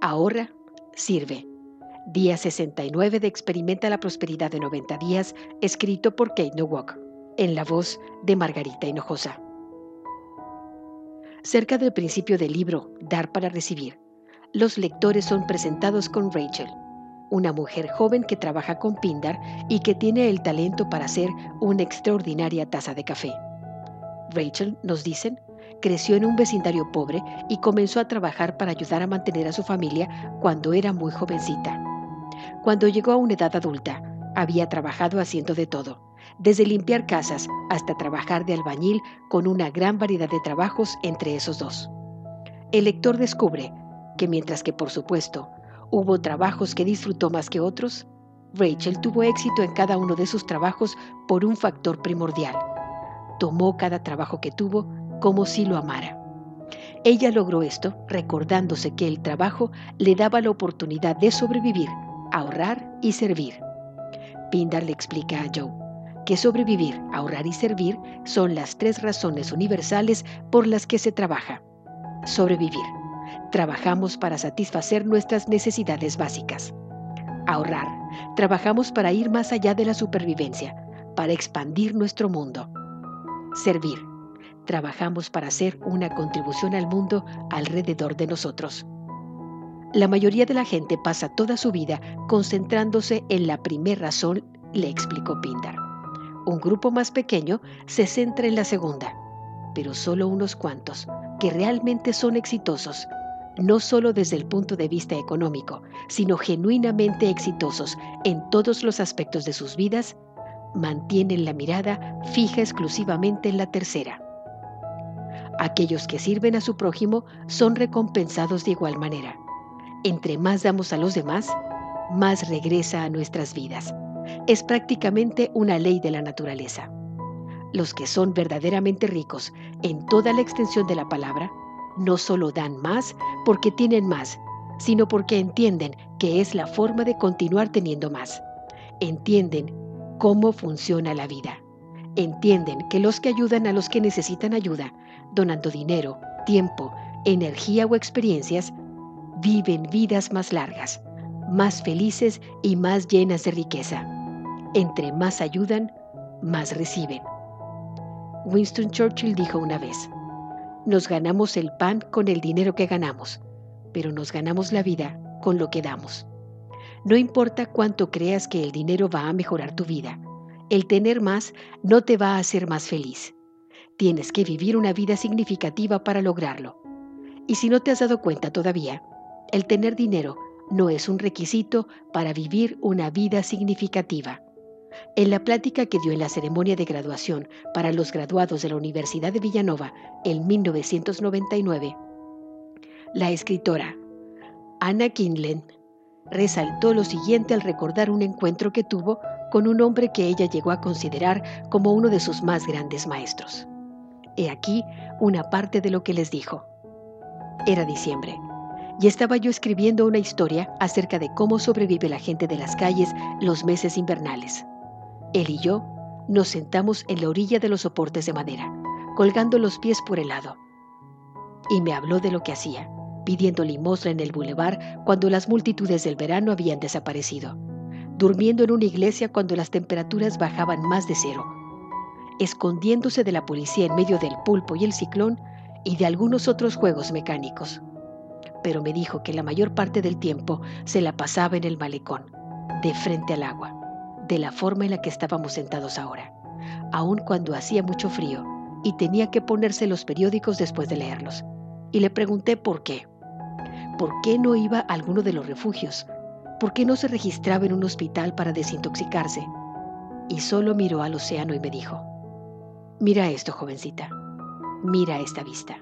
ahorra, sirve. Día 69 de Experimenta la Prosperidad de 90 días, escrito por Kate Nowak, en la voz de Margarita Hinojosa. Cerca del principio del libro Dar para Recibir, los lectores son presentados con Rachel, una mujer joven que trabaja con Pindar y que tiene el talento para hacer una extraordinaria taza de café. Rachel, nos dicen, creció en un vecindario pobre y comenzó a trabajar para ayudar a mantener a su familia cuando era muy jovencita. Cuando llegó a una edad adulta, había trabajado haciendo de todo, desde limpiar casas hasta trabajar de albañil con una gran variedad de trabajos entre esos dos. El lector descubre que mientras que por supuesto hubo trabajos que disfrutó más que otros, Rachel tuvo éxito en cada uno de sus trabajos por un factor primordial. Tomó cada trabajo que tuvo como si lo amara. Ella logró esto recordándose que el trabajo le daba la oportunidad de sobrevivir, ahorrar y servir. Pindar le explica a Joe que sobrevivir, ahorrar y servir son las tres razones universales por las que se trabaja. Sobrevivir. Trabajamos para satisfacer nuestras necesidades básicas. Ahorrar. Trabajamos para ir más allá de la supervivencia, para expandir nuestro mundo. Servir trabajamos para hacer una contribución al mundo alrededor de nosotros. La mayoría de la gente pasa toda su vida concentrándose en la primera razón, le explicó Pindar. Un grupo más pequeño se centra en la segunda, pero solo unos cuantos, que realmente son exitosos, no solo desde el punto de vista económico, sino genuinamente exitosos en todos los aspectos de sus vidas, mantienen la mirada fija exclusivamente en la tercera. Aquellos que sirven a su prójimo son recompensados de igual manera. Entre más damos a los demás, más regresa a nuestras vidas. Es prácticamente una ley de la naturaleza. Los que son verdaderamente ricos en toda la extensión de la palabra, no solo dan más porque tienen más, sino porque entienden que es la forma de continuar teniendo más. Entienden cómo funciona la vida. Entienden que los que ayudan a los que necesitan ayuda donando dinero, tiempo, energía o experiencias, viven vidas más largas, más felices y más llenas de riqueza. Entre más ayudan, más reciben. Winston Churchill dijo una vez, nos ganamos el pan con el dinero que ganamos, pero nos ganamos la vida con lo que damos. No importa cuánto creas que el dinero va a mejorar tu vida, el tener más no te va a hacer más feliz. Tienes que vivir una vida significativa para lograrlo. Y si no te has dado cuenta todavía, el tener dinero no es un requisito para vivir una vida significativa. En la plática que dio en la ceremonia de graduación para los graduados de la Universidad de Villanova en 1999, la escritora Anna Kinlen resaltó lo siguiente al recordar un encuentro que tuvo con un hombre que ella llegó a considerar como uno de sus más grandes maestros. He aquí una parte de lo que les dijo. Era diciembre y estaba yo escribiendo una historia acerca de cómo sobrevive la gente de las calles los meses invernales. Él y yo nos sentamos en la orilla de los soportes de madera, colgando los pies por el lado. Y me habló de lo que hacía, pidiendo limosna en el bulevar cuando las multitudes del verano habían desaparecido, durmiendo en una iglesia cuando las temperaturas bajaban más de cero escondiéndose de la policía en medio del pulpo y el ciclón y de algunos otros juegos mecánicos. Pero me dijo que la mayor parte del tiempo se la pasaba en el malecón, de frente al agua, de la forma en la que estábamos sentados ahora, aun cuando hacía mucho frío y tenía que ponerse los periódicos después de leerlos. Y le pregunté por qué. ¿Por qué no iba a alguno de los refugios? ¿Por qué no se registraba en un hospital para desintoxicarse? Y solo miró al océano y me dijo, Mira esto, jovencita. Mira esta vista.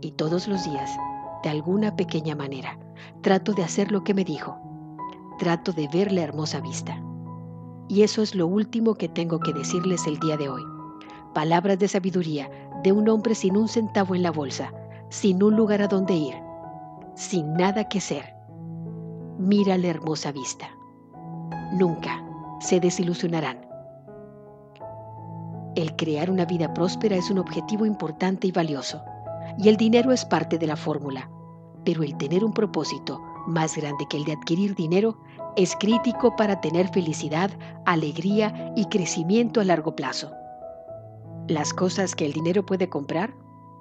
Y todos los días de alguna pequeña manera. Trato de hacer lo que me dijo. Trato de ver la hermosa vista. Y eso es lo último que tengo que decirles el día de hoy. Palabras de sabiduría de un hombre sin un centavo en la bolsa, sin un lugar a donde ir, sin nada que ser. Mira la hermosa vista. Nunca se desilusionarán. El crear una vida próspera es un objetivo importante y valioso, y el dinero es parte de la fórmula, pero el tener un propósito más grande que el de adquirir dinero es crítico para tener felicidad, alegría y crecimiento a largo plazo. Las cosas que el dinero puede comprar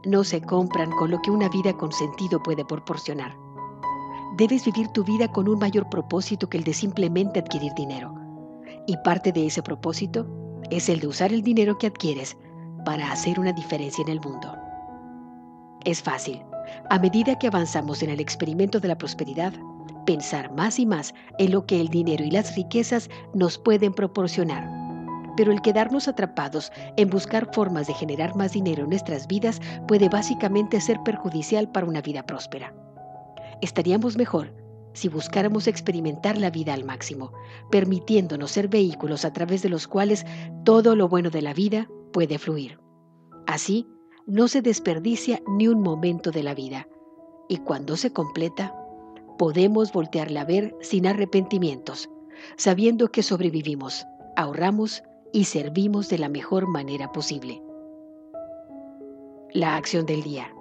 no se compran con lo que una vida con sentido puede proporcionar. Debes vivir tu vida con un mayor propósito que el de simplemente adquirir dinero. Y parte de ese propósito es el de usar el dinero que adquieres para hacer una diferencia en el mundo. Es fácil, a medida que avanzamos en el experimento de la prosperidad, pensar más y más en lo que el dinero y las riquezas nos pueden proporcionar. Pero el quedarnos atrapados en buscar formas de generar más dinero en nuestras vidas puede básicamente ser perjudicial para una vida próspera. Estaríamos mejor si buscáramos experimentar la vida al máximo, permitiéndonos ser vehículos a través de los cuales todo lo bueno de la vida puede fluir. Así, no se desperdicia ni un momento de la vida, y cuando se completa, podemos voltearla a ver sin arrepentimientos, sabiendo que sobrevivimos, ahorramos y servimos de la mejor manera posible. La acción del día.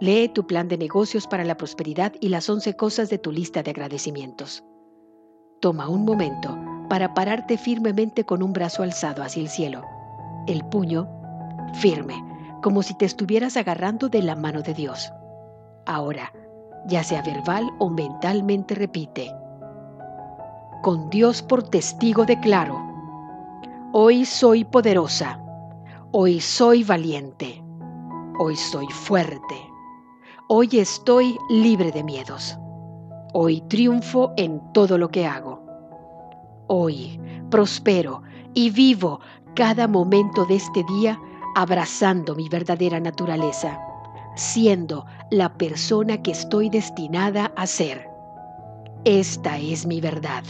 Lee tu plan de negocios para la prosperidad y las 11 cosas de tu lista de agradecimientos. Toma un momento para pararte firmemente con un brazo alzado hacia el cielo, el puño firme, como si te estuvieras agarrando de la mano de Dios. Ahora, ya sea verbal o mentalmente repite, con Dios por testigo declaro, hoy soy poderosa, hoy soy valiente, hoy soy fuerte Hoy estoy libre de miedos. Hoy triunfo en todo lo que hago. Hoy prospero y vivo cada momento de este día abrazando mi verdadera naturaleza, siendo la persona que estoy destinada a ser. Esta es mi verdad.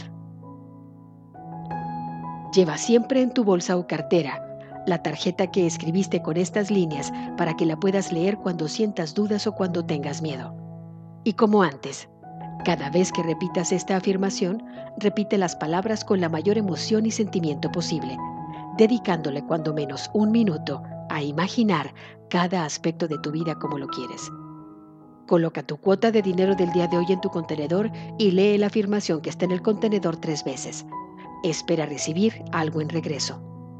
Lleva siempre en tu bolsa o cartera la tarjeta que escribiste con estas líneas para que la puedas leer cuando sientas dudas o cuando tengas miedo. Y como antes, cada vez que repitas esta afirmación, repite las palabras con la mayor emoción y sentimiento posible, dedicándole cuando menos un minuto a imaginar cada aspecto de tu vida como lo quieres. Coloca tu cuota de dinero del día de hoy en tu contenedor y lee la afirmación que está en el contenedor tres veces. Espera recibir algo en regreso.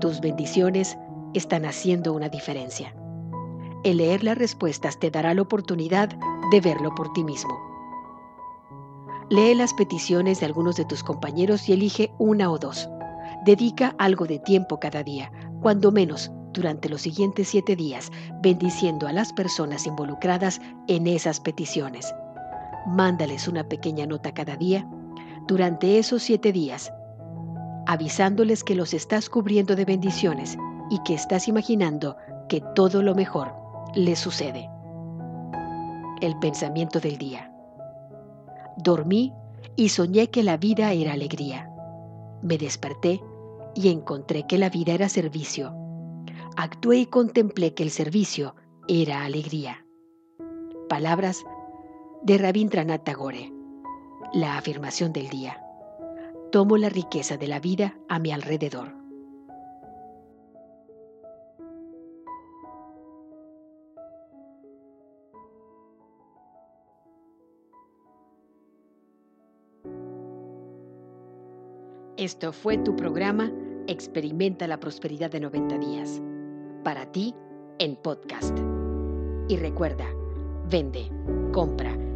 Tus bendiciones están haciendo una diferencia. El leer las respuestas te dará la oportunidad de verlo por ti mismo. Lee las peticiones de algunos de tus compañeros y elige una o dos. Dedica algo de tiempo cada día, cuando menos durante los siguientes siete días, bendiciendo a las personas involucradas en esas peticiones. Mándales una pequeña nota cada día. Durante esos siete días, avisándoles que los estás cubriendo de bendiciones y que estás imaginando que todo lo mejor les sucede. El pensamiento del día. Dormí y soñé que la vida era alegría. Me desperté y encontré que la vida era servicio. Actué y contemplé que el servicio era alegría. Palabras de Rabindranath Tagore. La afirmación del día tomo la riqueza de la vida a mi alrededor. Esto fue tu programa Experimenta la Prosperidad de 90 días. Para ti, en podcast. Y recuerda, Vende, compra,